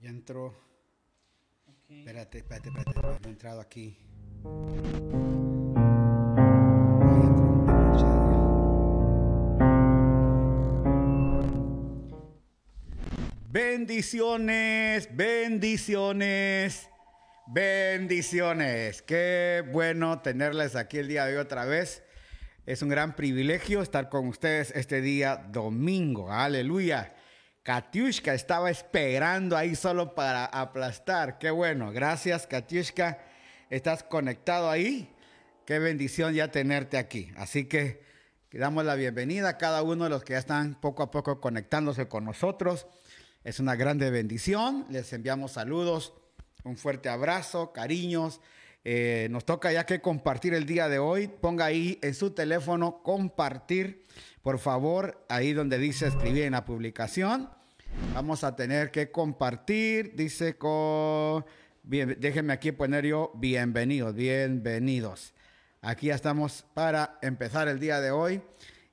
Ya entró. Espérate, espérate, espérate. No he entrado aquí. Bendiciones, bendiciones, bendiciones. Qué bueno tenerles aquí el día de hoy otra vez. Es un gran privilegio estar con ustedes este día domingo. Aleluya. Katiushka estaba esperando ahí solo para aplastar. Qué bueno. Gracias, Katiushka. Estás conectado ahí. Qué bendición ya tenerte aquí. Así que damos la bienvenida a cada uno de los que ya están poco a poco conectándose con nosotros. Es una grande bendición. Les enviamos saludos, un fuerte abrazo, cariños. Eh, nos toca ya que compartir el día de hoy. Ponga ahí en su teléfono compartir, por favor, ahí donde dice escribir en la publicación. Vamos a tener que compartir. Dice con... Bien, déjenme aquí poner yo bienvenidos, bienvenidos. Aquí ya estamos para empezar el día de hoy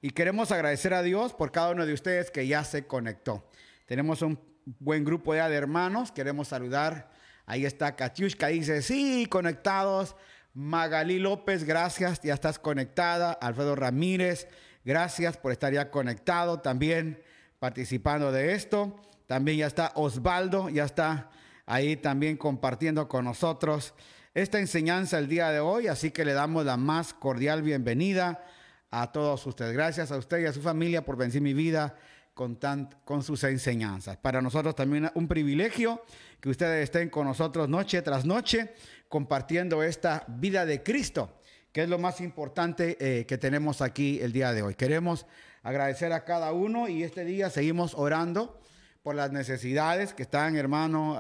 y queremos agradecer a Dios por cada uno de ustedes que ya se conectó. Tenemos un buen grupo ya de hermanos, queremos saludar. Ahí está Katiushka, dice, sí, conectados. Magalí López, gracias, ya estás conectada. Alfredo Ramírez, gracias por estar ya conectado también participando de esto. También ya está Osvaldo, ya está ahí también compartiendo con nosotros esta enseñanza el día de hoy, así que le damos la más cordial bienvenida a todos ustedes. Gracias a usted y a su familia por vencer mi vida con, sus enseñanzas. Para nosotros también un privilegio que ustedes estén con nosotros noche tras noche compartiendo esta vida de Cristo, que es lo más importante eh, que tenemos aquí el día de hoy. Queremos agradecer a cada uno y este día seguimos orando por las necesidades que están, hermano,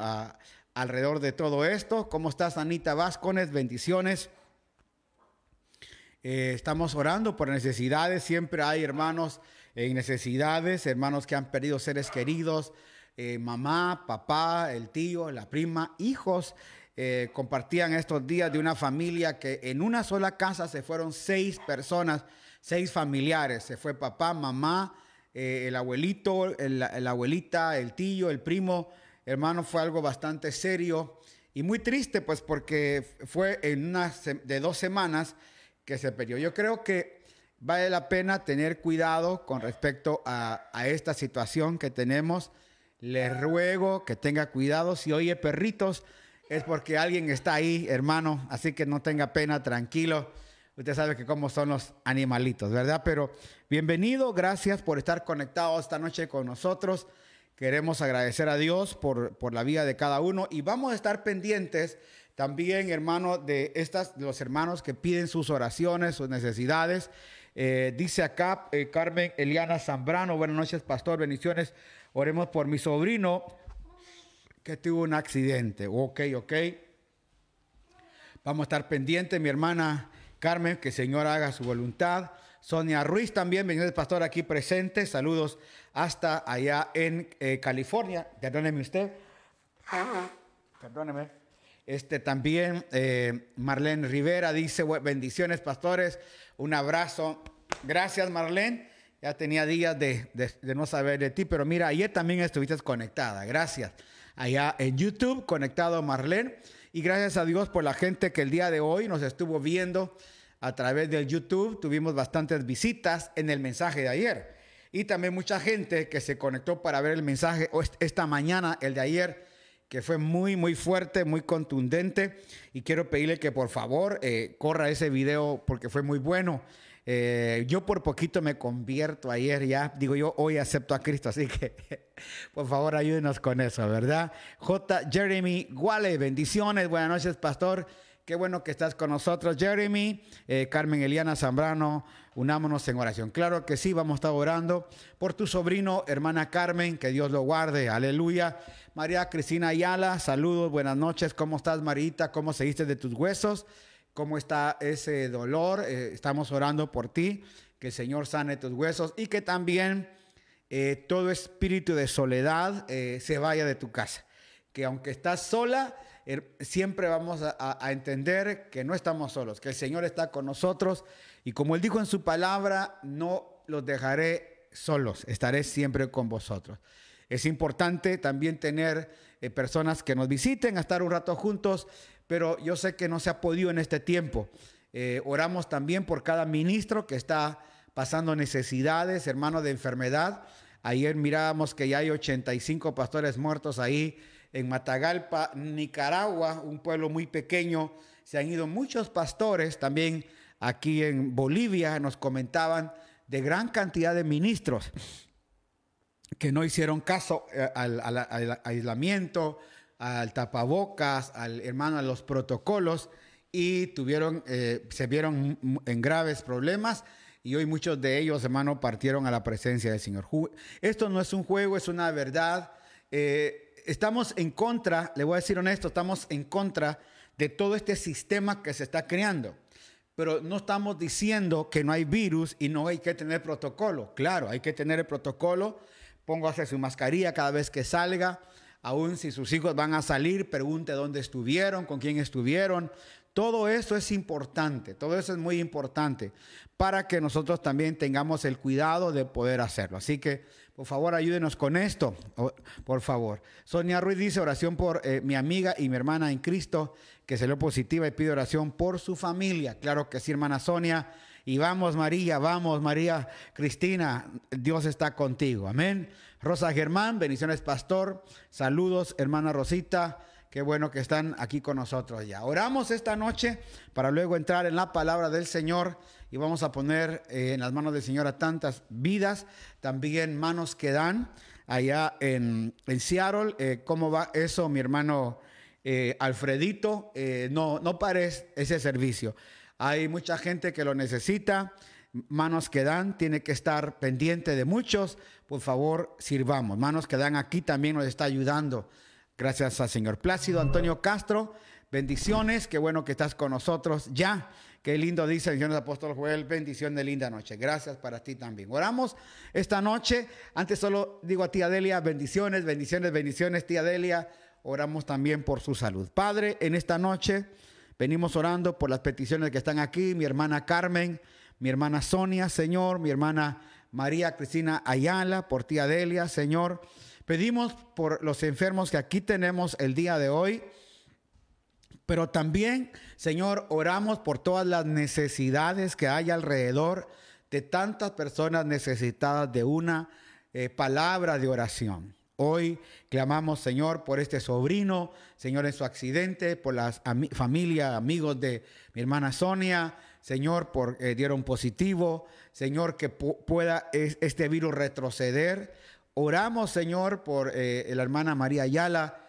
alrededor de todo esto. ¿Cómo estás, Anita Vázquez? Bendiciones. Eh, estamos orando por necesidades. Siempre hay hermanos en necesidades, hermanos que han perdido seres queridos, eh, mamá, papá, el tío, la prima, hijos. Eh, compartían estos días de una familia que en una sola casa se fueron seis personas, seis familiares. Se fue papá, mamá, eh, el abuelito, el, la abuelita, el tío, el primo. Hermano, fue algo bastante serio y muy triste, pues porque fue en una de dos semanas que se perdió. Yo creo que vale la pena tener cuidado con respecto a, a, esta situación que tenemos. Les ruego que tenga cuidado. Si oye perritos, es porque alguien está ahí, hermano. Así que no tenga pena, tranquilo. Usted sabe que cómo son los animalitos, ¿verdad? Pero bienvenido, gracias por estar conectado esta noche con nosotros. Queremos agradecer a Dios por, por la vida de cada uno y vamos a estar pendientes también, hermano, de estas, los hermanos que piden sus oraciones, sus necesidades. Eh, dice acá eh, Carmen Eliana Zambrano, buenas noches, pastor, bendiciones. Oremos por mi sobrino que tuvo un accidente. Ok, ok. Vamos a estar pendientes, mi hermana Carmen, que Señor haga su voluntad. Sonia Ruiz también, bendiciones, pastor, aquí presente. Saludos hasta allá en eh, California. Perdóneme usted. Perdóneme. Este también, eh, Marlene Rivera dice, bendiciones, pastores. Un abrazo. Gracias, Marlene. Ya tenía días de, de, de, no saber de ti, pero mira, ayer también estuviste conectada. Gracias. Allá en YouTube, conectado Marlene. Y gracias a Dios por la gente que el día de hoy nos estuvo viendo a través del YouTube. Tuvimos bastantes visitas en el mensaje de ayer. Y también mucha gente que se conectó para ver el mensaje esta mañana, el de ayer, que fue muy, muy fuerte, muy contundente. Y quiero pedirle que por favor eh, corra ese video porque fue muy bueno. Eh, yo por poquito me convierto ayer ya, digo yo, hoy acepto a Cristo, así que por favor ayúdenos con eso, ¿verdad? J. Jeremy Guale, bendiciones, buenas noches, pastor. Qué bueno que estás con nosotros, Jeremy. Eh, Carmen Eliana Zambrano, unámonos en oración. Claro que sí, vamos a estar orando por tu sobrino, hermana Carmen, que Dios lo guarde, aleluya. María Cristina Ayala, saludos, buenas noches. ¿Cómo estás, Marita? ¿Cómo seguiste de tus huesos? ¿Cómo está ese dolor? Eh, estamos orando por ti, que el Señor sane tus huesos y que también eh, todo espíritu de soledad eh, se vaya de tu casa. Que aunque estás sola, siempre vamos a, a, entender que no estamos solos, que el Señor está con nosotros y como Él dijo en su palabra, no los dejaré solos, estaré siempre con vosotros. Es importante también tener personas que nos visiten a estar un rato juntos, pero yo sé que no se ha podido en este tiempo. Eh, oramos también por cada ministro que está pasando necesidades, hermano de enfermedad. Ayer mirábamos que ya hay 85 pastores muertos ahí en Matagalpa, Nicaragua, un pueblo muy pequeño. Se han ido muchos pastores, también aquí en Bolivia nos comentaban de gran cantidad de ministros que no hicieron caso eh, al, aislamiento, al tapabocas, al hermano, a los protocolos y tuvieron, eh, se vieron en graves problemas y hoy muchos de ellos, hermano, partieron a la presencia del Señor. Esto no es un juego, es una verdad. Eh, estamos en contra, le voy a decir honesto, estamos en contra de todo este sistema que se está creando. Pero no estamos diciendo que no hay virus y no hay que tener protocolo. Claro, hay que tener el protocolo póngase su mascarilla cada vez que salga, aun si sus hijos van a salir, pregunte dónde estuvieron, con quién estuvieron. Todo eso es importante, todo eso es muy importante para que nosotros también tengamos el cuidado de poder hacerlo. Así que, por favor, ayúdenos con esto, por favor. Sonia Ruiz dice oración por eh, mi amiga y mi hermana en Cristo, que se lo positiva y pide oración por su familia. Claro que sí, hermana Sonia. Y vamos María, vamos María Cristina, Dios está contigo. Amén. Rosa Germán, bendiciones pastor. Saludos hermana Rosita. Qué bueno que están aquí con nosotros ya. Oramos esta noche para luego entrar en la palabra del Señor y vamos a poner eh, en las manos del Señor a tantas vidas, también manos que dan allá en, Seattle. Eh, ¿Cómo va eso, mi hermano eh, Alfredito? no, no ese servicio. Hay mucha gente que lo necesita, manos que dan, tiene que estar pendiente de muchos. Por favor, sirvamos. Manos que dan aquí también nos está ayudando. Gracias al Señor. Plácido Antonio Castro, bendiciones. Qué bueno que estás con nosotros ya. Qué lindo dice el Señor Apóstol Joel, bendición de linda noche. Gracias para ti también. Oramos esta noche. Antes solo digo a tía Delia, bendiciones, bendiciones, bendiciones, tía Delia. Oramos también por su salud. Padre, en esta noche Venimos orando por las peticiones que están aquí, mi hermana Carmen, mi hermana Sonia, Señor, mi hermana María Cristina Ayala, por tía Delia, Señor. Pedimos por los enfermos que aquí tenemos el día de hoy, pero también, Señor, oramos por todas las necesidades que hay alrededor de tantas personas necesitadas de una eh, palabra de oración. Hoy clamamos, Señor, por este sobrino, Señor, en su accidente, por la familia, amigos de mi hermana Sonia, Señor, por eh, dieron positivo, Señor, que pueda este virus retroceder. Oramos, Señor, por eh, la hermana María Ayala,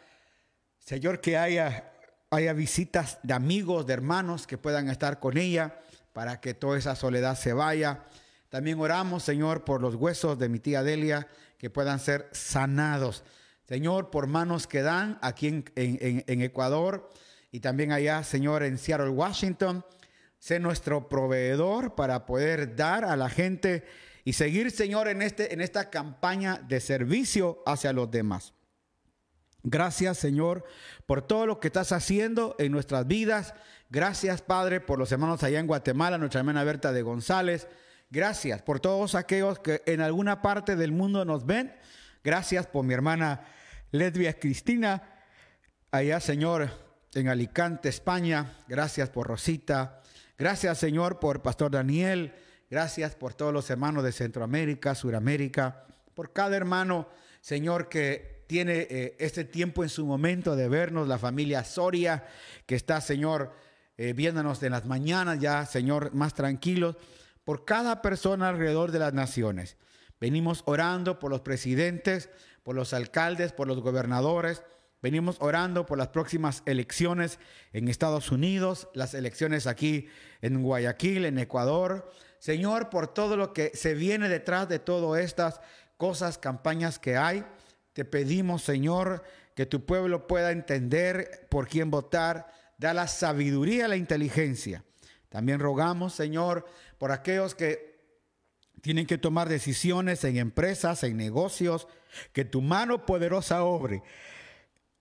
Señor, que haya, haya visitas de amigos, de hermanos que puedan estar con ella para que toda esa soledad se vaya. También oramos, Señor, por los huesos de mi tía Delia que puedan ser sanados. Señor, por manos que dan aquí en, Ecuador y también allá, Señor, en Seattle, Washington. Sé nuestro proveedor para poder dar a la gente y seguir, Señor, en, este, en esta campaña de servicio hacia los demás. Gracias, Señor, por todo lo que estás haciendo en nuestras vidas. Gracias, Padre, por los hermanos allá en Guatemala, nuestra hermana Berta de González. Gracias por todos aquellos que en alguna parte del mundo nos ven. Gracias por mi hermana Lesbia Cristina, allá Señor en Alicante, España. Gracias por Rosita. Gracias Señor por Pastor Daniel. Gracias por todos los hermanos de Centroamérica, Suramérica, por cada hermano, Señor, que tiene eh, este tiempo en su momento de vernos, la familia Soria, que está, Señor, eh, viéndonos en las mañanas ya, Señor, más tranquilos por cada persona alrededor de las naciones. Venimos orando por los presidentes, por los alcaldes, por los gobernadores. Venimos orando por las próximas elecciones en Estados Unidos, las elecciones aquí en Guayaquil, en Ecuador. Señor, por todo lo que se viene detrás de todas estas cosas, campañas que hay, te pedimos, Señor, que tu pueblo pueda entender por quién votar, da la sabiduría, la inteligencia. También rogamos, Señor, por aquellos que tienen que tomar decisiones en empresas, en negocios, que tu mano poderosa obre,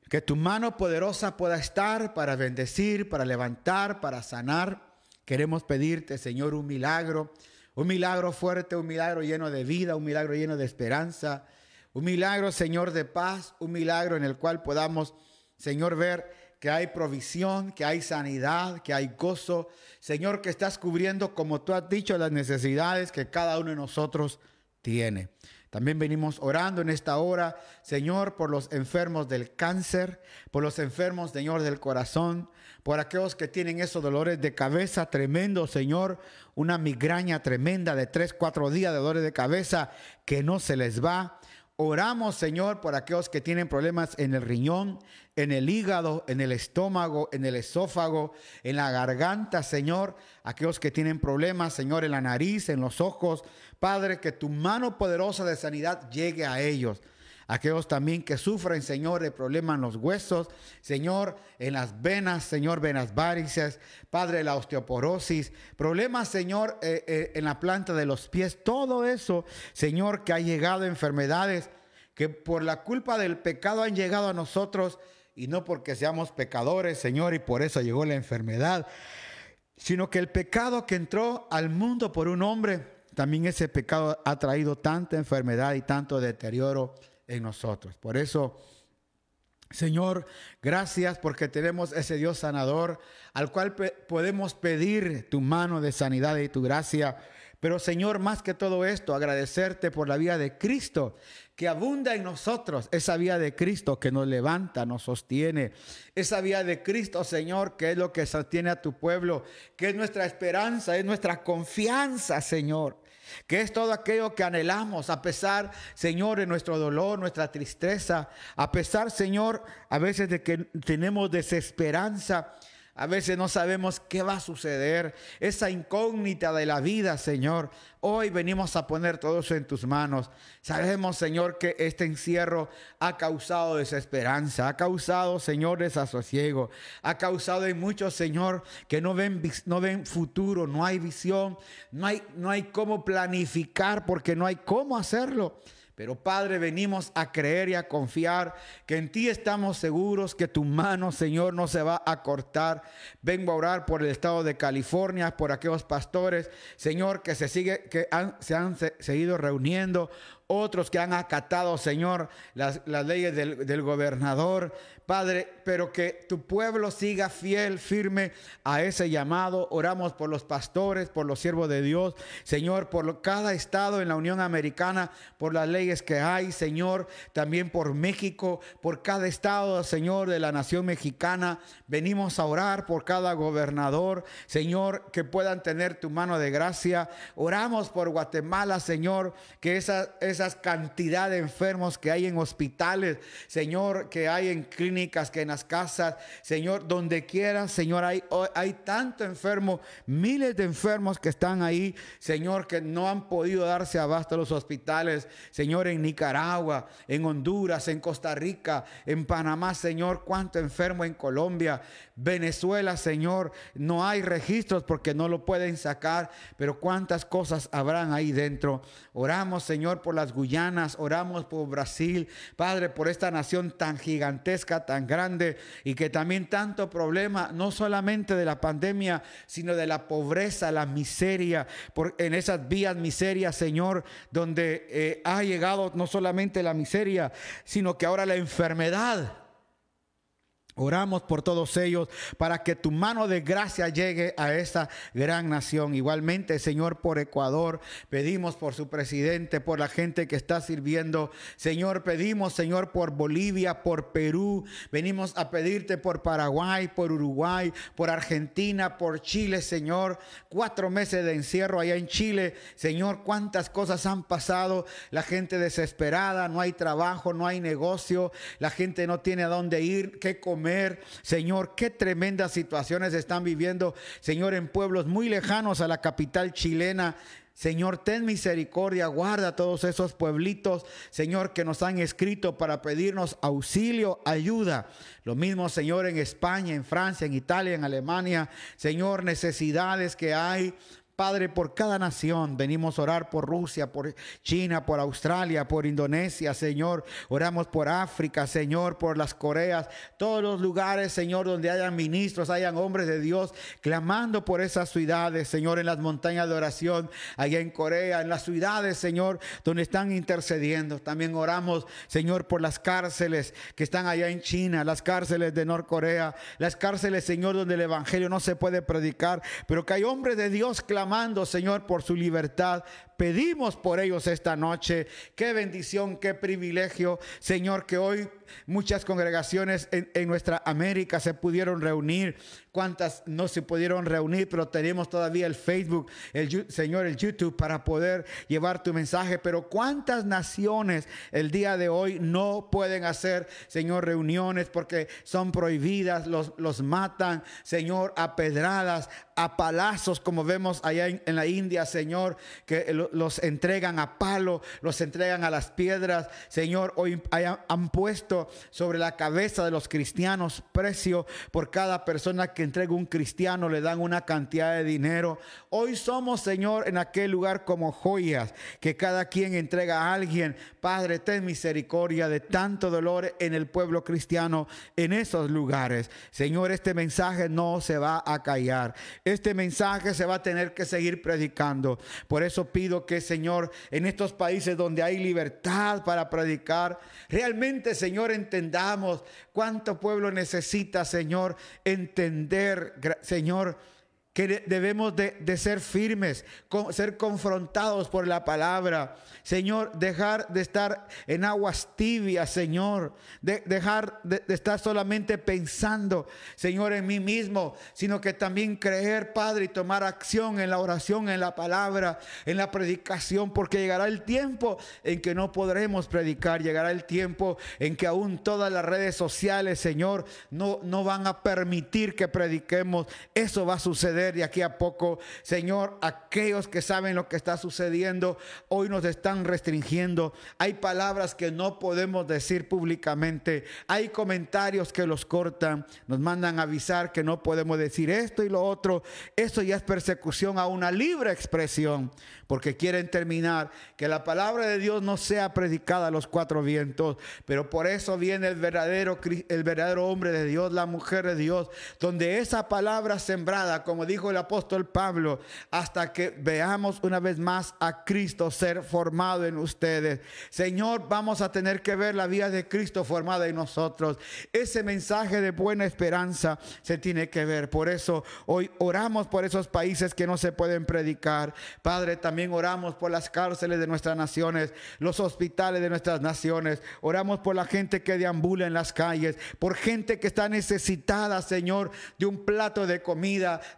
que tu mano poderosa pueda estar para bendecir, para levantar, para sanar. Queremos pedirte, Señor, un milagro, un milagro fuerte, un milagro lleno de vida, un milagro lleno de esperanza, Un milagro, Señor, de paz, un milagro en el cual podamos, Señor, ver que hay provisión, que hay sanidad, que hay gozo. Señor, que estás cubriendo, como tú has dicho, las necesidades que cada uno de nosotros tiene. También venimos orando en esta hora, Señor, por los enfermos del cáncer, por los enfermos, Señor, del corazón, por aquellos que tienen esos dolores de cabeza tremendo, Señor, una migraña tremenda de tres, cuatro días de dolores de cabeza que no se les va. Oramos, Señor, por aquellos que tienen problemas en el riñón, en el hígado, en el estómago, en el esófago, en la garganta, Señor. Aquellos que tienen problemas, Señor, en la nariz, en los ojos. Padre, que tu mano poderosa de sanidad llegue a ellos aquellos también que sufren, Señor, de problemas en los huesos, Señor, en las venas, Señor, venas varices, Padre, la osteoporosis, problemas, Señor, eh, eh, en la planta de los pies, todo eso, Señor, que ha llegado enfermedades que por la culpa del pecado han llegado a nosotros y no porque seamos pecadores, Señor, y por eso llegó la enfermedad, sino que el pecado que entró al mundo por un hombre, también ese pecado ha traído tanta enfermedad y tanto deterioro en nosotros. Por eso, Señor, gracias porque tenemos ese Dios sanador al cual podemos pedir tu mano de sanidad y tu gracia. Pero Señor, más que todo esto, agradecerte por la vida de Cristo que abunda en nosotros, esa vida de Cristo que nos levanta, nos sostiene, esa vida de Cristo, Señor, que es lo que sostiene a tu pueblo, que es nuestra esperanza, es nuestra confianza, Señor que es todo aquello que anhelamos, a pesar, Señor, de nuestro dolor, nuestra tristeza, a pesar, Señor, a veces de que tenemos desesperanza, a veces no sabemos qué va a suceder. Esa incógnita de la vida, Señor. Hoy venimos a poner todo eso en tus manos. Sabemos, Señor, que este encierro ha causado desesperanza, ha causado, Señor, desasosiego, ha causado en muchos, Señor, que no ven, no ven futuro, no hay visión, no hay, no hay cómo planificar porque no hay cómo hacerlo. Pero Padre, venimos a creer y a confiar que en ti estamos seguros que tu mano, Señor, no se va a cortar. Vengo a orar por el estado de California, por aquellos pastores, Señor, que se sigue, que se han seguido reuniendo otros que han acatado, Señor, las, leyes del, del, gobernador. Padre, pero que tu pueblo siga fiel, firme a ese llamado. Oramos por los pastores, por los siervos de Dios, Señor, por cada estado en la Unión Americana, por las leyes que hay, Señor, también por México, por cada estado, Señor, de la nación mexicana. Venimos a orar por cada gobernador, Señor, que puedan tener tu mano de gracia. Oramos por Guatemala, Señor, que esa esas cantidad de enfermos que hay en hospitales, Señor, que hay en clínicas, que en las casas, Señor, donde quiera, Señor, hay, hay tanto enfermo, miles de enfermos que están ahí, Señor, que no han podido darse abasto a los hospitales, Señor, en Nicaragua, en Honduras, en Costa Rica, en Panamá, Señor, cuánto enfermo en Colombia, Venezuela, Señor, no hay registros porque no lo pueden sacar, pero cuántas cosas habrán ahí dentro. Oramos, Señor, por las Guyanas, oramos por Brasil, Padre, por esta nación tan gigantesca, tan grande y que también tanto problema, no solamente de la pandemia, sino de la pobreza, la miseria, por, en esas vías miserias, Señor, donde eh, ha llegado no solamente la miseria, sino que ahora la enfermedad. Oramos por todos ellos para que tu mano de gracia llegue a esta gran nación. Igualmente, Señor, por Ecuador, pedimos por su presidente, por la gente que está sirviendo. Señor, pedimos, Señor, por Bolivia, por Perú. Venimos a pedirte por Paraguay, por Uruguay, por Argentina, por Chile, Señor. Cuatro meses de encierro allá en Chile. Señor, cuántas cosas han pasado. La gente desesperada, no hay trabajo, no hay negocio. La gente no tiene a dónde ir, qué comer Señor, qué tremendas situaciones están viviendo, Señor, en pueblos muy lejanos a la capital chilena. Señor, ten misericordia, guarda todos esos pueblitos, Señor, que nos han escrito para pedirnos auxilio, ayuda. Lo mismo, Señor, en España, en Francia, en Italia, en Alemania. Señor, necesidades que hay. Padre, por cada nación. Venimos a orar por Rusia, por China, por Australia, por Indonesia, Señor. Oramos por África, Señor, por las Coreas, todos los lugares, Señor, donde hayan ministros, hayan hombres de Dios, clamando por esas ciudades, Señor, en las montañas de oración, allá en Corea, en las ciudades, Señor, donde están intercediendo. También oramos, Señor, por las cárceles que están allá en China, las cárceles de Norcorea, las cárceles, Señor, donde el Evangelio no se puede predicar, pero que hay hombres de Dios clamando clamando, Señor, por su libertad. Pedimos por ellos esta noche. Qué bendición, qué privilegio, Señor, que hoy muchas congregaciones en, nuestra América se pudieron reunir. Cuántas no se pudieron reunir, pero tenemos todavía el Facebook, el Señor, el YouTube para poder llevar tu mensaje. Pero cuántas naciones el día de hoy no pueden hacer, Señor, reuniones porque son prohibidas, los, los matan, Señor, a pedradas, a palazos, como vemos allá en, la India, Señor, que los entregan a palo, los entregan a las piedras. Señor, hoy han puesto sobre la cabeza de los cristianos precio por cada persona que entrega un cristiano, le dan una cantidad de dinero. Hoy somos, Señor, en aquel lugar como joyas que cada quien entrega a alguien. Padre, ten misericordia de tanto dolor en el pueblo cristiano en esos lugares. Señor, este mensaje no se va a callar. Este mensaje se va a tener que seguir predicando. Por eso pido que, Señor, en estos países donde hay libertad para predicar, realmente, Señor, entendamos cuánto pueblo necesita, Señor, entender, Señor, que debemos de, ser firmes, ser confrontados por la palabra. Señor, dejar de estar en aguas tibias, Señor. De, dejar de, estar solamente pensando, Señor, en mí mismo, sino que también creer, Padre, y tomar acción en la oración, en la palabra, en la predicación, porque llegará el tiempo en que no podremos predicar, llegará el tiempo en que aún todas las redes sociales, Señor, no, no van a permitir que prediquemos. Eso va a suceder de aquí a poco. Señor, aquellos que saben lo que está sucediendo, hoy nos están restringiendo. Hay palabras que no podemos decir públicamente. Hay comentarios que los cortan. Nos mandan avisar que no podemos decir esto y lo otro. Eso ya es persecución a una libre expresión porque quieren terminar que la palabra de Dios no sea predicada a los cuatro vientos, pero por eso viene el verdadero, el verdadero hombre de Dios, la mujer de Dios, donde esa palabra sembrada, como dijo el apóstol Pablo, hasta que veamos una vez más a Cristo ser formado en ustedes. Señor, vamos a tener que ver la vida de Cristo formada en nosotros. Ese mensaje de buena esperanza se tiene que ver. Por eso hoy oramos por esos países que no se pueden predicar. Padre, también oramos por las cárceles de nuestras naciones, los hospitales de nuestras naciones. Oramos por la gente que deambula en las calles, por gente que está necesitada, Señor, de un plato de comida,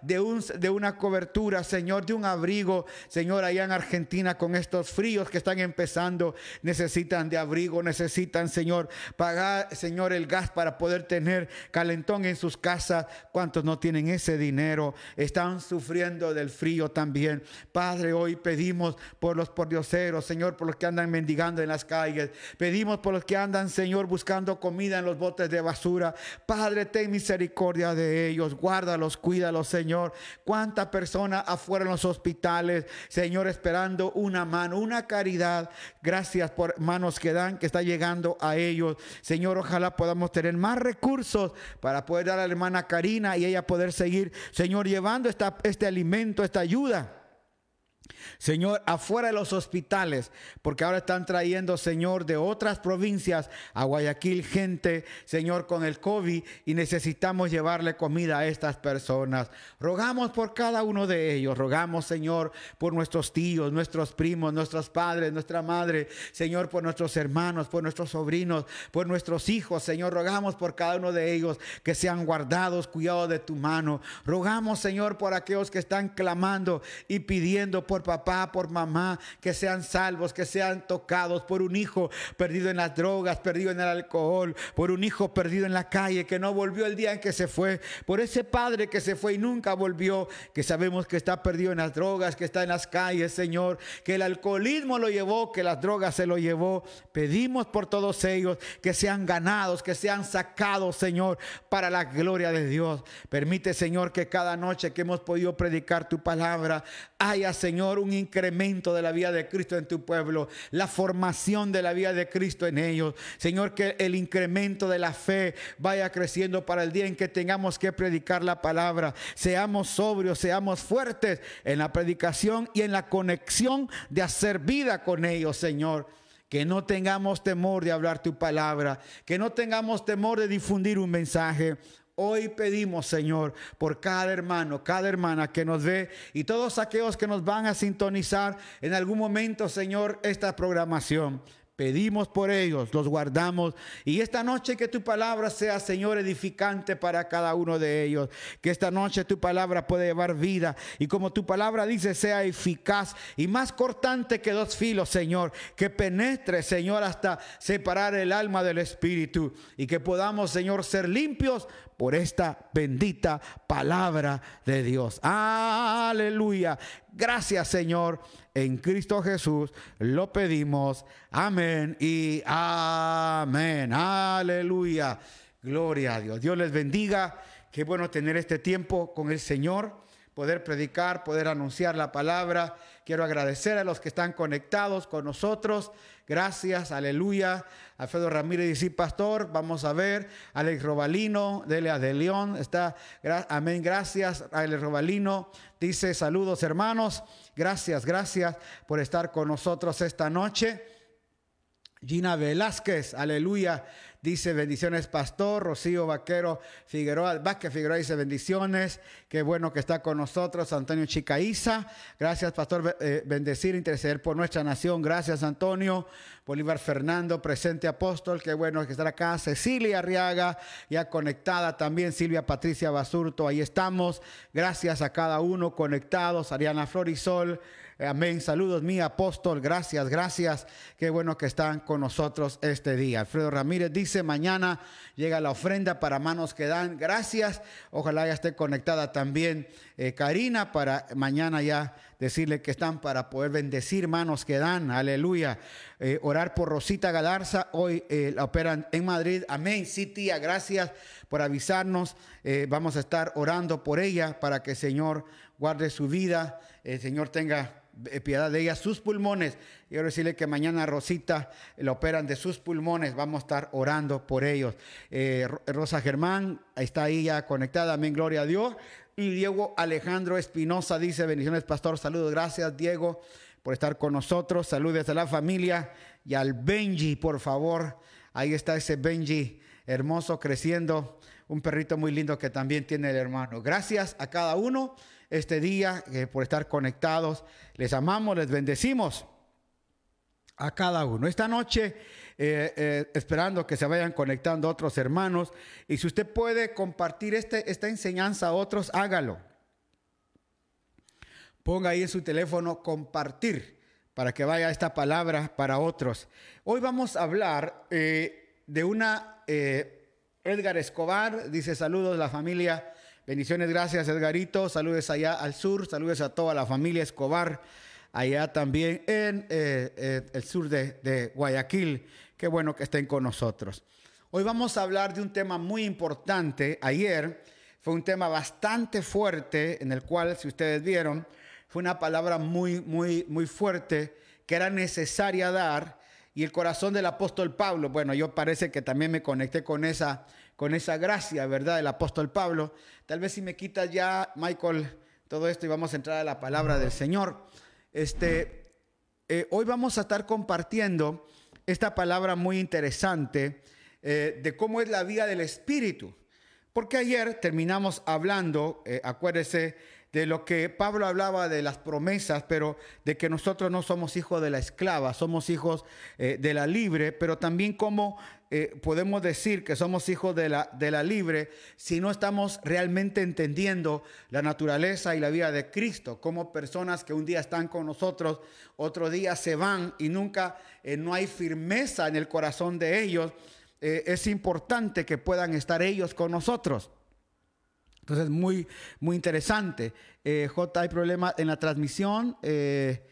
de, un, de una cobertura, Señor, de un abrigo. Señor, allá en Argentina con estos fríos que están empezando, necesitan de abrigo, necesitan, Señor, pagar, Señor, el gas para poder tener calentón en sus casas. ¿Cuántos no tienen ese dinero? Están sufriendo del frío también. Padre, hoy pedimos por los pordioseros, Señor, por los que andan mendigando en las calles. Pedimos por los que andan, Señor, buscando comida en los botes de basura. Padre, ten misericordia de ellos. Guárdalos, cuídalos, Señor. Cuánta persona afuera en los hospitales, Señor, esperando una mano, una caridad. Gracias por manos que dan, que está llegando a ellos. Señor, ojalá podamos tener más recursos para poder dar a la hermana Karina y ella poder seguir, Señor, llevando este alimento, esta ayuda Señor, afuera de los hospitales, porque ahora están trayendo, Señor, de otras provincias a Guayaquil gente, Señor, con el COVID y necesitamos llevarle comida a estas personas. Rogamos por cada uno de ellos, rogamos, Señor, por nuestros tíos, nuestros primos, nuestros padres, nuestra madre, Señor, por nuestros hermanos, por nuestros sobrinos, por nuestros hijos, Señor, rogamos por cada uno de ellos que sean guardados, cuidados de tu mano. Rogamos, Señor, por aquellos que están clamando y pidiendo por por papá, por mamá, que sean salvos, que sean tocados por un hijo perdido en las drogas, perdido en el alcohol, por un hijo perdido en la calle, que no volvió el día en que se fue, por ese padre que se fue y nunca volvió, que sabemos que está perdido en las drogas, que está en las calles, Señor, que el alcoholismo lo llevó, que las drogas se lo llevó. Pedimos por todos ellos que sean ganados, que sean sacados, Señor, para la gloria de Dios. Permite, Señor, que cada noche que hemos podido predicar tu palabra, haya, Señor, un incremento de la vida de Cristo en tu pueblo, la formación de la vida de Cristo en ellos. Señor, que el incremento de la fe vaya creciendo para el día en que tengamos que predicar la palabra. Seamos sobrios, seamos fuertes en la predicación y en la conexión de hacer vida con ellos, Señor. Que no tengamos temor de hablar tu palabra, que no tengamos temor de difundir un mensaje. Hoy pedimos, Señor, por cada hermano, cada hermana que nos ve y todos aquellos que nos van a sintonizar en algún momento, Señor, esta programación. Pedimos por ellos, los guardamos. Y esta noche que tu palabra sea, Señor, edificante para cada uno de ellos. Que esta noche tu palabra pueda llevar vida. Y como tu palabra dice, sea eficaz y más cortante que dos filos, Señor. Que penetre, Señor, hasta separar el alma del espíritu. Y que podamos, Señor, ser limpios por esta bendita palabra de Dios. Aleluya. Gracias, Señor. En Cristo Jesús lo pedimos. Amén y amén. Aleluya. Gloria a Dios. Dios les bendiga. Qué bueno tener este tiempo con el Señor, poder predicar, poder anunciar la palabra. Quiero agradecer a los que están conectados con nosotros. Gracias, aleluya. Alfredo Ramírez dice, pastor, vamos a ver. Alex Robalino, Delia de León, está, amén, gracias. Alex Robalino dice, saludos hermanos. Gracias, gracias por estar con nosotros esta noche. Gina Velázquez, aleluya. Dice bendiciones, pastor. Rocío Vaquero Figueroa, Vázquez Figueroa dice bendiciones. Qué bueno que está con nosotros. Antonio Chicaiza. Gracias, pastor. Eh, bendecir, interceder por nuestra nación. Gracias, Antonio. Bolívar Fernando, presente apóstol. Qué bueno que estar acá. Cecilia Arriaga, ya conectada también. Silvia Patricia Basurto, ahí estamos. Gracias a cada uno conectados. Ariana Florisol. Amén. Saludos, mi apóstol. Gracias, gracias. Qué bueno que están con nosotros este día. Alfredo Ramírez dice, mañana llega la ofrenda para manos que dan. Gracias. Ojalá ya esté conectada también eh, Karina para mañana ya decirle que están para poder bendecir manos que dan. Aleluya. Eh, orar por Rosita Galarza. Hoy eh, la operan en Madrid. Amén. Sí, tía, gracias por avisarnos. vamos a estar orando por ella para que el Señor guarde su vida. El Señor tenga piedad de ella, sus pulmones. Quiero decirle que mañana Rosita la operan de sus pulmones. Vamos a estar orando por ellos. Eh, Rosa Germán está ahí ya conectada. Amén, gloria a Dios. Y Diego Alejandro Espinosa dice, bendiciones, pastor. Saludos, gracias, Diego, por estar con nosotros. Saludos a la familia y al Benji, por favor. Ahí está ese Benji hermoso creciendo. Un perrito muy lindo que también tiene el hermano. Gracias a cada uno este día, eh, por estar conectados. Les amamos, les bendecimos a cada uno. Esta noche, eh, eh, esperando que se vayan conectando otros hermanos, y si usted puede compartir este, esta enseñanza a otros, hágalo. Ponga ahí en su teléfono compartir para que vaya esta palabra para otros. Hoy vamos a hablar de una Edgar Escobar, dice saludos la familia Bendiciones, gracias Edgarito. Saludes allá al sur, saludes a toda la familia Escobar, allá también en eh, eh, el sur de, Guayaquil. Qué bueno que estén con nosotros. Hoy vamos a hablar de un tema muy importante. Ayer fue un tema bastante fuerte en el cual, si ustedes vieron, fue una palabra muy, muy, muy fuerte que era necesaria dar. Y el corazón del apóstol Pablo, bueno, yo parece que también me conecté con esa con esa gracia, ¿verdad? El apóstol Pablo. Tal vez si me quitas ya, Michael, todo esto y vamos a entrar a la palabra del Señor. Este, eh, hoy vamos a estar compartiendo esta palabra muy interesante eh, de cómo es la vida del Espíritu. Porque ayer terminamos hablando, eh, acuérdese, de lo que Pablo hablaba de las promesas, pero de que nosotros no somos hijos de la esclava, somos hijos eh, de la libre, pero también como eh, podemos decir que somos hijos de la, de la libre si no estamos realmente entendiendo la naturaleza y la vida de Cristo, como personas que un día están con nosotros, otro día se van y nunca eh, no hay firmeza en el corazón de ellos. es importante que puedan estar ellos con nosotros. Entonces, muy, muy interesante. Eh, J, hay problemas en la transmisión. Eh,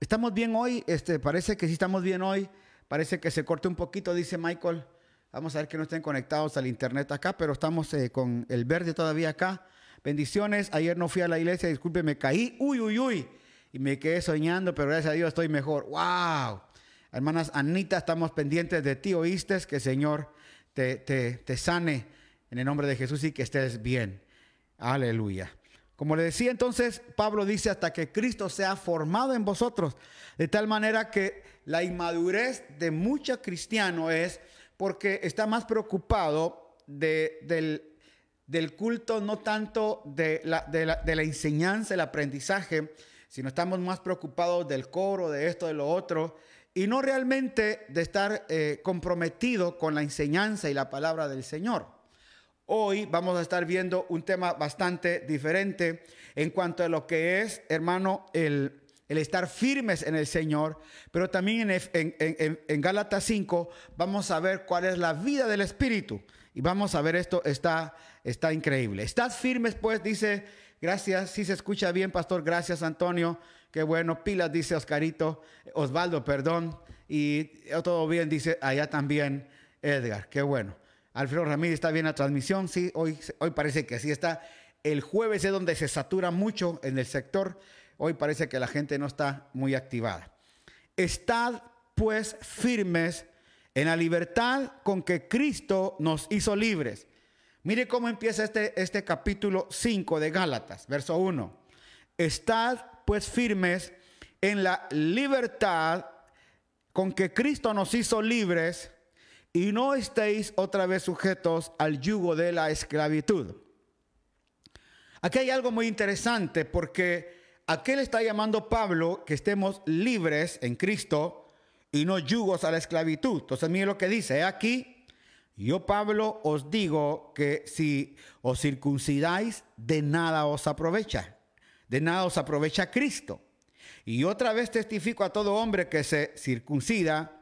¿Estamos bien hoy? Este, parece que sí estamos bien hoy. Parece que se corte un poquito, dice Michael. Vamos a ver que no estén conectados al internet acá, pero estamos eh, con el verde todavía acá. Bendiciones. Ayer no fui a la iglesia, disculpe, me caí. Uy, uy, uy. Y me quedé soñando, pero gracias a Dios estoy mejor. ¡Wow! Hermanas Anita, estamos pendientes de ti, oíste, que el Señor te, te, te sane en el nombre de Jesús y que estés bien. Aleluya. Como le decía entonces, Pablo dice hasta que Cristo sea formado en vosotros, de tal manera que la inmadurez de muchos cristianos es porque está más preocupado del, culto, no tanto de la, de, la, enseñanza, el aprendizaje, sino estamos más preocupados del coro, de esto, de lo otro, y no realmente de estar eh, comprometido con la enseñanza y la palabra del Señor. Hoy vamos a estar viendo un tema bastante diferente en cuanto a lo que es, hermano, el, estar firmes en el Señor, pero también en, en, Gálatas 5 vamos a ver cuál es la vida del Espíritu. Y vamos a ver esto, está, está increíble. Estás firmes, pues, dice, gracias, si se escucha bien, pastor, gracias, Antonio. Qué bueno, pilas, dice Oscarito, Osvaldo, perdón. Y todo bien, dice allá también Edgar, qué bueno. Alfredo Ramírez está bien la transmisión, sí, hoy, hoy parece que así está. El jueves es donde se satura mucho en el sector, hoy parece que la gente no está muy activada. Estad pues firmes en la libertad con que Cristo nos hizo libres. Mire cómo empieza este, este capítulo 5 de Gálatas, verso 1. Estad pues firmes en la libertad con que Cristo nos hizo libres y no estéis otra vez sujetos al yugo de la esclavitud. Aquí hay algo muy interesante porque aquí le está llamando Pablo que estemos libres en Cristo y no yugos a la esclavitud. Entonces mire lo que dice aquí. Yo Pablo os digo que si os circuncidáis, de nada os aprovecha. De nada os aprovecha Cristo. Y otra vez testifico a todo hombre que se circuncida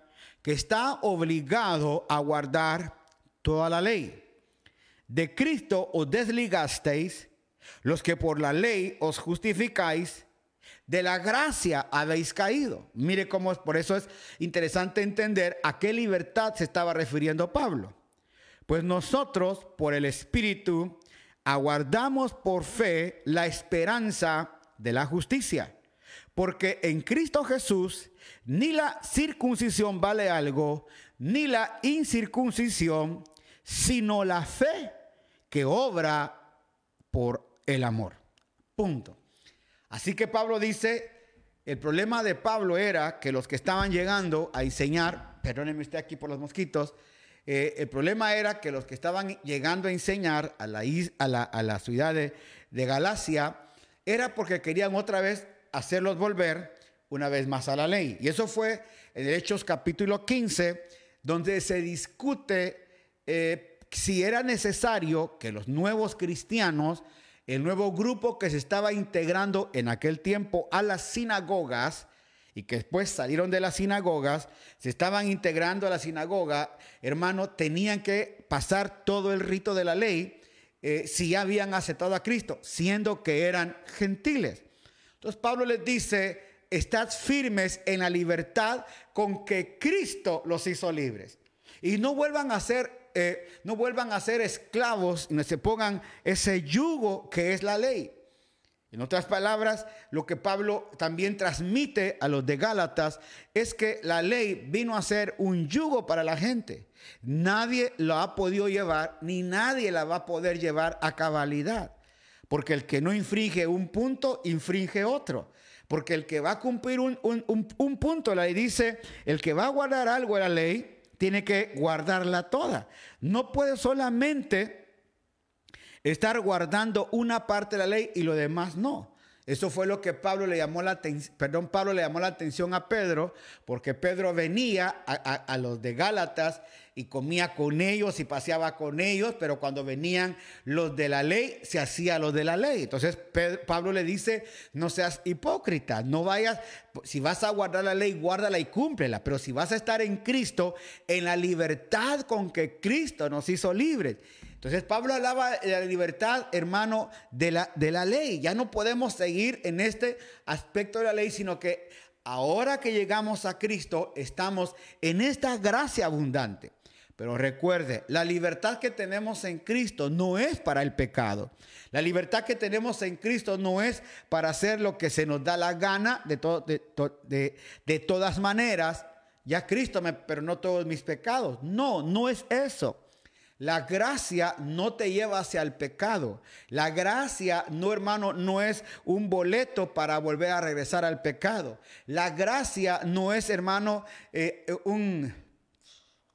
que está obligado a guardar toda la ley. De Cristo os desligasteis, los que por la ley os justificáis, de la gracia habéis caído. Mire cómo es, por eso es interesante entender a qué libertad se estaba refiriendo Pablo. Pues nosotros, por el Espíritu, aguardamos por fe la esperanza de la justicia. Porque en Cristo Jesús ni la circuncisión vale algo, ni la incircuncisión, sino la fe que obra por el amor. Punto. Así que Pablo dice, el problema de Pablo era que los que estaban llegando a enseñar, perdónenme usted aquí por los mosquitos, eh, el problema era que los que estaban llegando a enseñar a la, a la, ciudad de, de Galacia, era porque querían otra vez hacerlos volver una vez más a la ley. Y eso fue en Hechos capítulo 15, donde se discute eh, si era necesario que los nuevos cristianos, el nuevo grupo que se estaba integrando en aquel tiempo a las sinagogas, y que después salieron de las sinagogas, se estaban integrando a la sinagoga, hermano, tenían que pasar todo el rito de la ley eh, si habían aceptado a Cristo, siendo que eran gentiles. Entonces Pablo les dice, estad firmes en la libertad con que Cristo los hizo libres. Y no vuelvan a ser, eh, no vuelvan a ser esclavos no se pongan ese yugo que es la ley. En otras palabras, lo que Pablo también transmite a los de Gálatas es que la ley vino a ser un yugo para la gente. Nadie lo ha podido llevar, ni nadie la va a poder llevar a cabalidad. Porque el que no infringe un punto, infringe otro. Porque el que va a cumplir un, punto, la ley dice, el que va a guardar algo de la ley, tiene que guardarla toda. No puede solamente Estar guardando una parte de la ley y lo demás no. Eso fue lo que Pablo le llamó la atención, perdón, Pablo le llamó la atención a Pedro, porque Pedro venía a, los de Gálatas y comía con ellos y paseaba con ellos, pero cuando venían los de la ley, se hacía los de la ley. Entonces Pablo le dice, no seas hipócrita, no vayas, si vas a guardar la ley, guárdala y cúmplela, pero si vas a estar en Cristo, en la libertad con que Cristo nos hizo libres. Entonces Pablo hablaba de la libertad, hermano, de la, de la ley. Ya no podemos seguir en este aspecto de la ley, sino que ahora que llegamos a Cristo, estamos en esta gracia abundante. Pero recuerde, la libertad que tenemos en Cristo no es para el pecado. La libertad que tenemos en Cristo no es para hacer lo que se nos da la gana de, de, de todas maneras. Ya Cristo me perdonó todos mis pecados. No, no es eso. La gracia no te lleva hacia el pecado. La gracia, no hermano, no es un boleto para volver a regresar al pecado. La gracia no es, hermano, eh, un,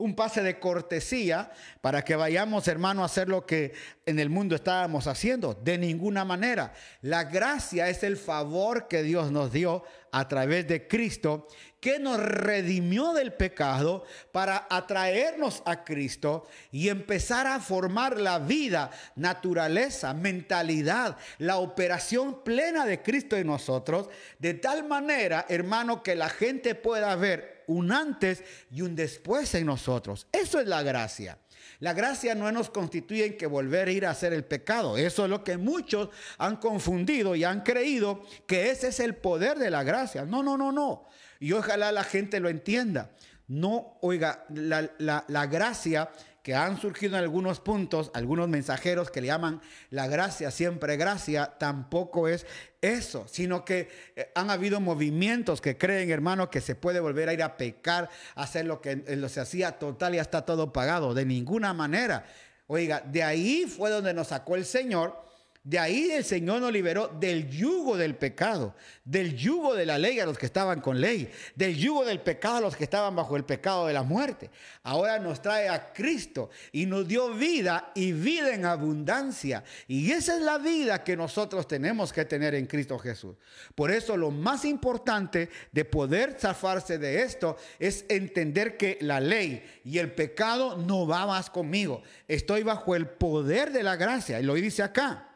un pase de cortesía para que vayamos, hermano, a hacer lo que en el mundo estábamos haciendo. De ninguna manera. La gracia es el favor que Dios nos dio a través de Cristo que nos redimió del pecado para atraernos a Cristo y empezar a formar la vida, naturaleza, mentalidad, la operación plena de Cristo en nosotros, de tal manera, hermano, que la gente pueda ver un antes y un después en nosotros. Eso es la gracia. La gracia no nos constituye en que volver a ir a hacer el pecado. Eso es lo que muchos han confundido y han creído que ese es el poder de la gracia. No, no, no, no. Y ojalá la gente lo entienda. No, oiga, la, gracia que han surgido en algunos puntos, algunos mensajeros que le llaman la gracia, siempre gracia, tampoco es eso, sino que eh, han habido movimientos que creen, hermano, que se puede volver a ir a pecar, hacer lo que lo se hacía total y ya está todo pagado. De ninguna manera. Oiga, de ahí fue donde nos sacó el Señor de ahí el Señor nos liberó del yugo del pecado, del yugo de la ley a los que estaban con ley, del yugo del pecado a los que estaban bajo el pecado de la muerte. Ahora nos trae a Cristo y nos dio vida y vida en abundancia. Y esa es la vida que nosotros tenemos que tener en Cristo Jesús. Por eso lo más importante de poder zafarse de esto es entender que la ley y el pecado no va más conmigo. Estoy bajo el poder de la gracia. Y lo dice acá.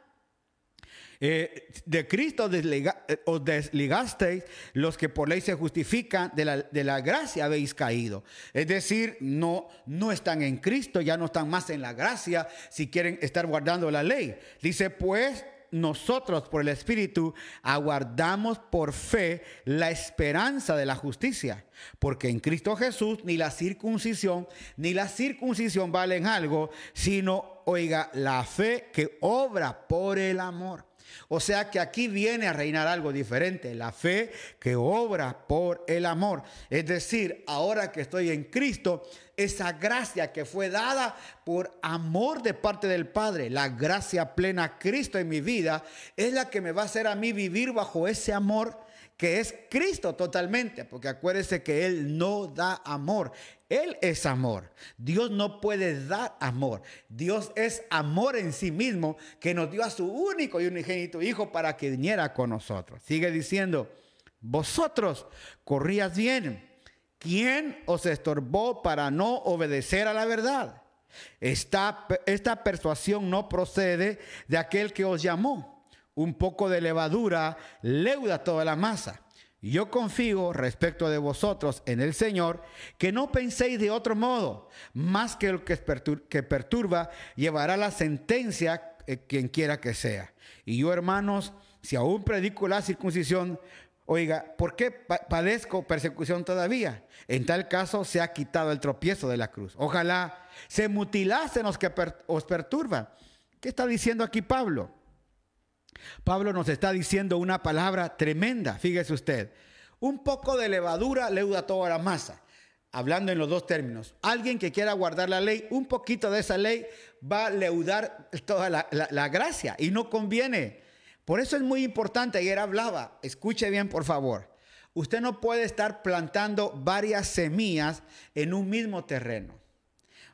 Eh, de Cristo eh, os desligasteis los que por ley se justifican, de la, de la, gracia habéis caído. Es decir, no, no están en Cristo, ya no están más en la gracia si quieren estar guardando la ley. Dice, pues nosotros por el Espíritu aguardamos por fe la esperanza de la justicia, porque en Cristo Jesús ni la circuncisión ni la circuncisión valen algo, sino, oiga, la fe que obra por el amor. O sea que aquí viene a reinar algo diferente, la fe que obra por el amor. Es decir, ahora que estoy en Cristo, esa gracia que fue dada por amor de parte del Padre, la gracia plena Cristo en mi vida, es la que me va a hacer a mí vivir bajo ese amor que es Cristo totalmente, porque acuérdese que Él no da amor, Él es amor. Dios no puede dar amor. Dios es amor en sí mismo que nos dio a su único y unigénito Hijo para que viniera con nosotros. Sigue diciendo, vosotros corrías bien. ¿Quién os estorbó para no obedecer a la verdad? Esta, esta persuasión no procede de aquel que os llamó un poco de levadura leuda toda la masa. Yo confío respecto de vosotros en el Señor, que no penséis de otro modo, más que el que, perturba llevará la sentencia eh, quien quiera que sea. Y yo, hermanos, si aún predico la circuncisión, oiga, ¿por qué padezco persecución todavía? En tal caso se ha quitado el tropiezo de la cruz. Ojalá se mutilasen los que os perturban. ¿Qué está diciendo aquí Pablo? Pablo nos está diciendo una palabra tremenda, fíjese usted. Un poco de levadura leuda toda la masa. Hablando en los dos términos. Alguien que quiera guardar la ley, un poquito de esa ley va a leudar toda la, gracia y no conviene. Por eso es muy importante, ayer hablaba, escuche bien por favor. Usted no puede estar plantando varias semillas en un mismo terreno.